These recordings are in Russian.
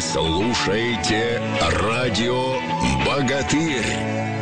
Слушаете радио «Богатырь».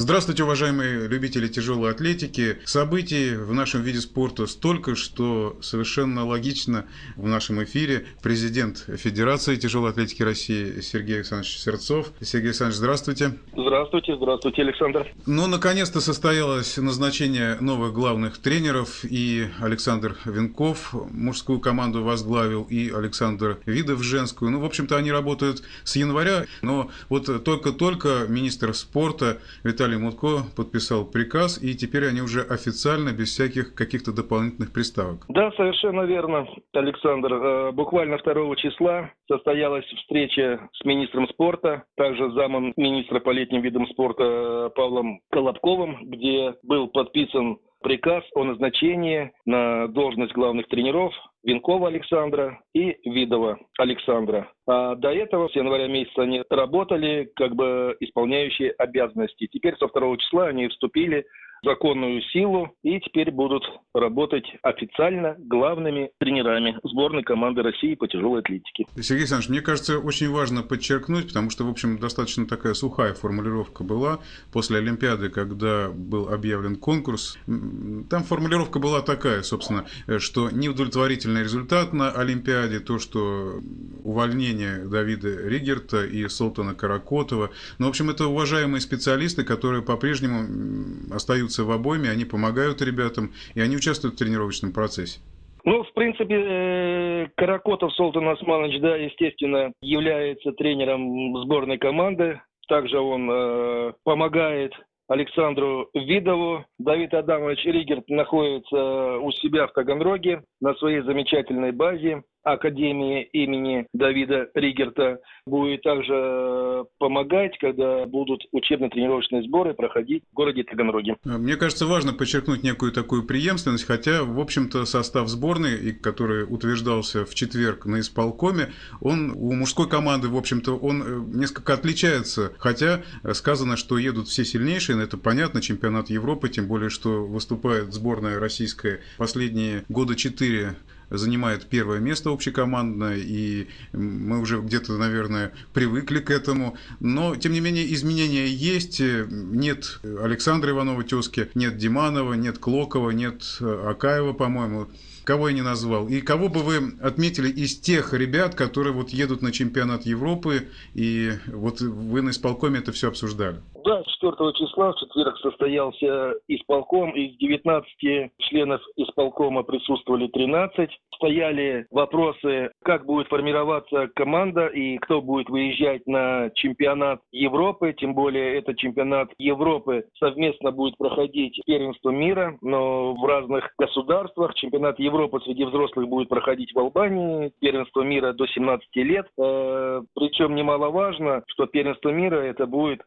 Здравствуйте, уважаемые любители тяжелой атлетики. Событий в нашем виде спорта столько, что совершенно логично в нашем эфире президент Федерации тяжелой атлетики России Сергей Александрович Сердцов. Сергей Александрович, здравствуйте. Здравствуйте, здравствуйте, Александр. Ну, наконец-то состоялось назначение новых главных тренеров, и Александр Венков мужскую команду возглавил, и Александр Видов женскую. Ну, в общем-то, они работают с января, но вот только-только министр спорта Виталий Виталий Мутко подписал приказ, и теперь они уже официально, без всяких каких-то дополнительных приставок. Да, совершенно верно, Александр. Э, буквально 2 числа состоялась встреча с министром спорта, также замом министра по летним видам спорта Павлом Колобковым, где был подписан приказ о назначении на должность главных тренеров Венкова Александра и Видова Александра. А до этого с января месяца они работали как бы исполняющие обязанности. Теперь со второго числа они вступили законную силу и теперь будут работать официально главными тренерами сборной команды России по тяжелой атлетике. Сергей Александрович, мне кажется, очень важно подчеркнуть, потому что, в общем, достаточно такая сухая формулировка была после Олимпиады, когда был объявлен конкурс. Там формулировка была такая, собственно, что неудовлетворительный результат на Олимпиаде, то, что увольнение Давида Ригерта и Солтана Каракотова. Ну, в общем, это уважаемые специалисты, которые по-прежнему остаются остаются в обойме, они помогают ребятам, и они участвуют в тренировочном процессе. Ну, в принципе, э, Каракотов Солтан Османович, да, естественно, является тренером сборной команды. Также он э, помогает Александру Видову. Давид Адамович Ригерт находится у себя в Таганроге на своей замечательной базе. Академии имени Давида Ригерта будет также э, помогать, когда будут учебно-тренировочные сборы проходить в городе Таганроге. Мне кажется, важно подчеркнуть некую такую преемственность, хотя, в общем-то, состав сборной, который утверждался в четверг на исполкоме, он у мужской команды, в общем-то, он э, несколько отличается, хотя сказано, что едут все сильнейшие, но это понятно, чемпионат Европы, тем более, что выступает сборная российская последние года четыре занимает первое место общекомандное, и мы уже где-то, наверное, привыкли к этому. Но, тем не менее, изменения есть. Нет Александра Иванова-Тески, нет Диманова, нет Клокова, нет Акаева, по-моему кого я не назвал. И кого бы вы отметили из тех ребят, которые вот едут на чемпионат Европы, и вот вы на исполкоме это все обсуждали? Да, 4 числа в четверг состоялся исполком. Из 19 членов исполкома присутствовали 13. Стояли вопросы, как будет формироваться команда и кто будет выезжать на чемпионат Европы. Тем более, это чемпионат Европы совместно будет проходить первенство мира, но в разных государствах. Чемпионат Европы среди взрослых будет проходить в Албании, первенство мира до 17 лет. Э, причем немаловажно, что первенство мира это будет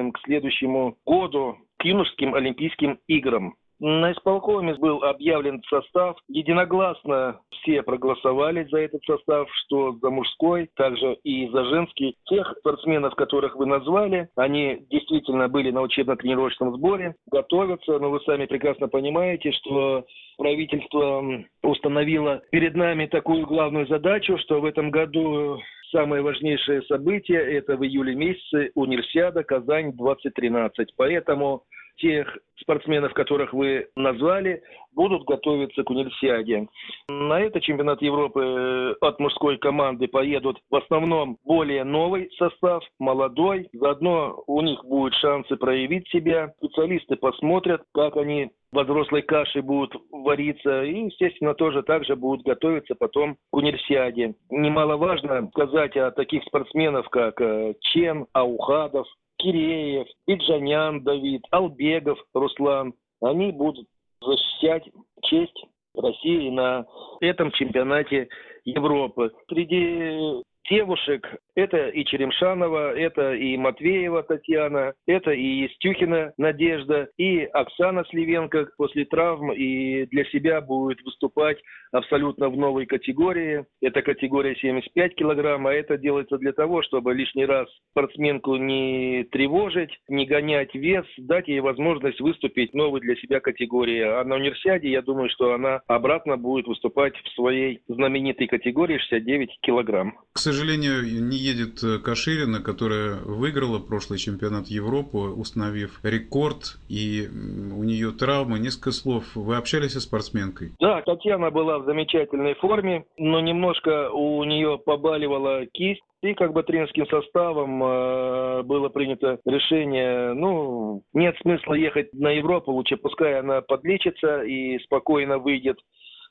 отборочным к следующему году, к юношеским Олимпийским играм. На исполкоме был объявлен состав. Единогласно все проголосовали за этот состав, что за мужской, также и за женский. Тех спортсменов, которых вы назвали, они действительно были на учебно-тренировочном сборе, готовятся, но вы сами прекрасно понимаете, что правительство установило перед нами такую главную задачу, что в этом году самое важнейшее событие – это в июле месяце Универсиада Казань-2013. Поэтому тех спортсменов, которых вы назвали, будут готовиться к универсиаде. На этот чемпионат Европы э, от мужской команды поедут в основном более новый состав, молодой. Заодно у них будут шансы проявить себя. Специалисты посмотрят, как они взрослой каше будут вариться и, естественно, тоже также будут готовиться потом к универсиаде. Немаловажно сказать о таких спортсменах, как э, Чен, Аухадов, Киреев, Иджанян Давид, Албегов Руслан, они будут защищать честь России на этом чемпионате Европы. Среди девушек. Это и Черемшанова, это и Матвеева Татьяна, это и Естюхина Надежда, и Оксана Сливенко после травм и для себя будет выступать абсолютно в новой категории. Это категория 75 килограмм, а это делается для того, чтобы лишний раз спортсменку не тревожить, не гонять вес, дать ей возможность выступить в новой для себя категории. А на универсиаде, я думаю, что она обратно будет выступать в своей знаменитой категории 69 килограмм. Сожалению, не едет Каширина, которая выиграла прошлый чемпионат Европы, установив рекорд, и у нее травма. Несколько слов. Вы общались со спортсменкой? Да, Татьяна была в замечательной форме, но немножко у нее побаливала кисть. И как бы тренерским составом э, было принято решение, ну, нет смысла ехать на Европу, лучше пускай она подлечится и спокойно выйдет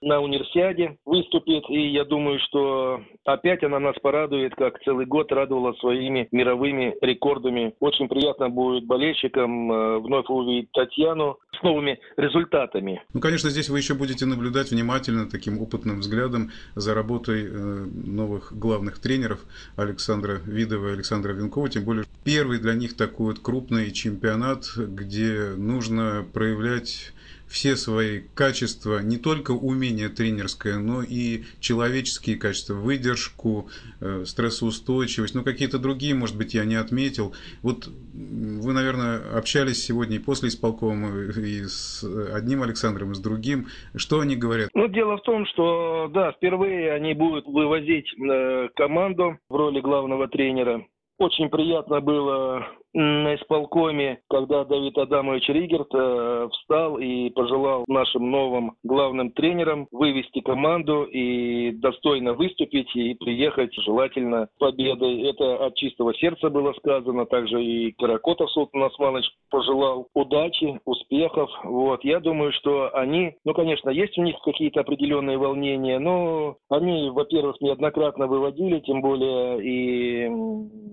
на универсиаде выступит, и я думаю, что опять она нас порадует, как целый год радовала своими мировыми рекордами. Очень приятно будет болельщикам э, вновь увидеть Татьяну с новыми результатами. Ну, конечно, здесь вы еще будете наблюдать внимательно таким опытным взглядом за работой э, новых главных тренеров Александра Видова и Александра Венкова, тем более первый для них такой вот крупный чемпионат, где нужно проявлять все свои качества, не только умение тренерское, но и человеческие качества, выдержку, э, стрессоустойчивость, ну какие-то другие, может быть, я не отметил. Вот вы, наверное, общались сегодня и после исполкома, и с одним Александром, и с другим. Что они говорят? Ну, дело в том, что, да, впервые они будут вывозить э, команду в роли главного тренера. Очень приятно было на исполкоме, когда Давид Адамович Ригерт э, встал и пожелал нашим новым главным тренерам вывести команду и достойно выступить и приехать желательно победой. Это от чистого сердца было сказано. Также и Каракотов Султан Османович пожелал удачи, успехов. Вот. Я думаю, что они, ну, конечно, есть у них какие-то определенные волнения, но они, во-первых, неоднократно выводили, тем более и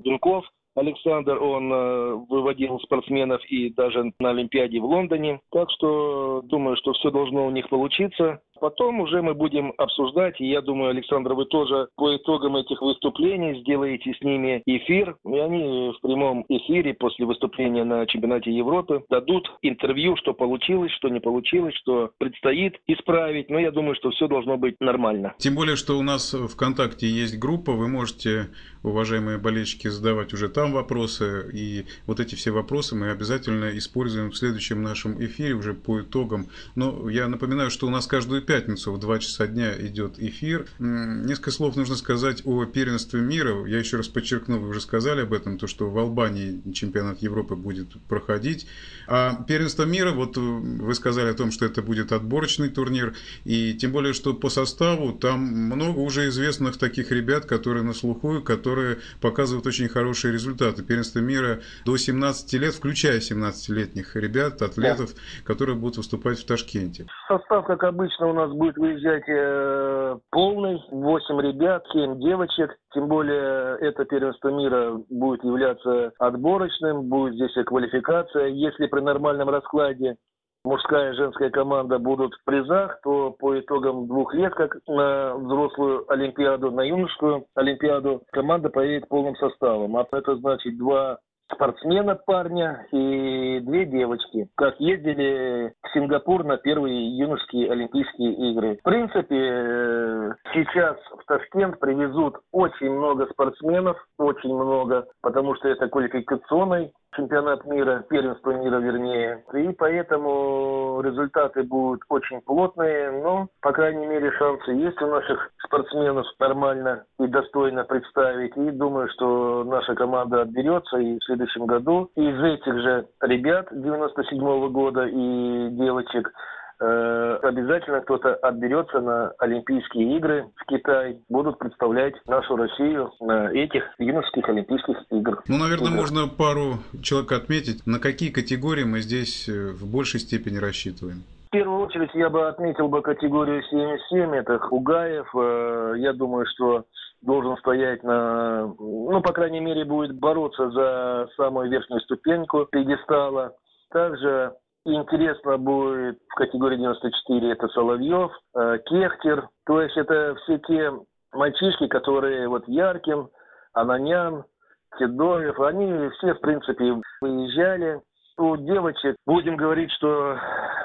Дунков Александр, он э, выводил спортсменов и даже на Олимпиаде в Лондоне. Так что думаю, что все должно у них получиться. Потом уже мы будем обсуждать, и я думаю, Александр, вы тоже по итогам этих выступлений сделаете с ними эфир, и они в прямом эфире после выступления на чемпионате Европы дадут интервью, что получилось, что не получилось, что предстоит исправить, но я думаю, что все должно быть нормально. Тем более, что у нас в ВКонтакте есть группа, вы можете, уважаемые болельщики, задавать уже там вопросы, и вот эти все вопросы мы обязательно используем в следующем нашем эфире уже по итогам. Но я напоминаю, что у нас каждую пятницу в 2 часа дня идет эфир. Несколько слов нужно сказать о первенстве мира. Я еще раз подчеркну, вы уже сказали об этом, то, что в Албании чемпионат Европы будет проходить. А первенство мира, вот вы сказали о том, что это будет отборочный турнир, и тем более, что по составу там много уже известных таких ребят, которые на слуху, которые показывают очень хорошие результаты. Первенство мира до 17 лет, включая 17-летних ребят, атлетов, да. которые будут выступать в Ташкенте. Состав, как обычно, у нас будет выезжать э, полный, 8 ребят, 7 девочек. Тем более это первенство мира будет являться отборочным, будет здесь и квалификация. Если при нормальном раскладе мужская и женская команда будут в призах, то по итогам двух лет, как на взрослую Олимпиаду, на юношескую Олимпиаду, команда поедет полным составом. А это значит два спортсмена парня и две девочки, как ездили в Сингапур на первые юношеские Олимпийские игры. В принципе, э, сейчас в Ташкент привезут очень много спортсменов, очень много, потому что это квалификационный чемпионат мира, первенство мира вернее. И поэтому результаты будут очень плотные, но, по крайней мере, шансы есть у наших спортсменов нормально и достойно представить. И думаю, что наша команда отберется и в следующем году из этих же ребят 97 -го года и девочек Э, обязательно кто-то отберется на Олимпийские игры в Китай, будут представлять нашу Россию на этих юношеских Олимпийских играх. Ну, наверное, играх. можно пару человек отметить. На какие категории мы здесь э, в большей степени рассчитываем? В первую очередь я бы отметил бы категорию 77, это Хугаев. Э, я думаю, что должен стоять на, ну, по крайней мере, будет бороться за самую верхнюю ступеньку пьедестала. Также интересно будет в категории 94 это Соловьев, э, Кехтер. То есть это все те мальчишки, которые вот Яркин, Ананян, Тедоев, они все, в принципе, выезжали. У девочек будем говорить, что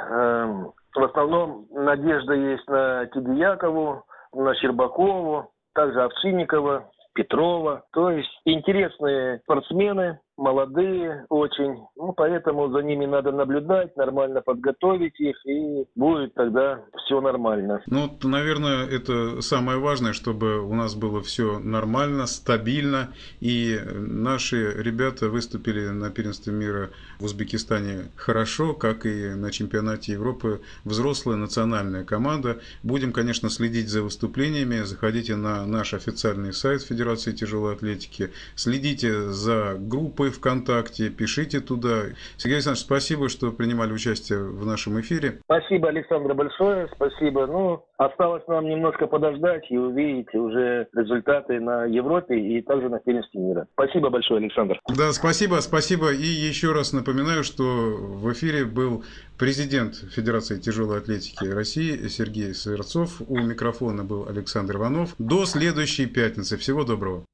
э, в основном надежда есть на Тидиякову, на Щербакову, также Овчинникова, Петрова. То есть интересные спортсмены, молодые очень, ну, поэтому за ними надо наблюдать, нормально подготовить их, и будет тогда все нормально. Ну, наверное, это самое важное, чтобы у нас было все нормально, стабильно, и наши ребята выступили на первенстве мира в Узбекистане хорошо, как и на чемпионате Европы взрослая национальная команда. Будем, конечно, следить за выступлениями, заходите на наш официальный сайт Федерации тяжелой атлетики, следите за группой ВКонтакте, пишите туда. Сергей Александрович, спасибо, что принимали участие в нашем эфире. Спасибо, Александр, большое, спасибо. Ну, осталось нам немножко подождать и увидеть уже результаты на Европе и также на первенстве мира. Спасибо большое, Александр. Да, спасибо, спасибо. И еще раз напоминаю, что в эфире был президент Федерации тяжелой атлетики России Сергей Сырцов. У микрофона был Александр Иванов. До следующей пятницы. Всего доброго.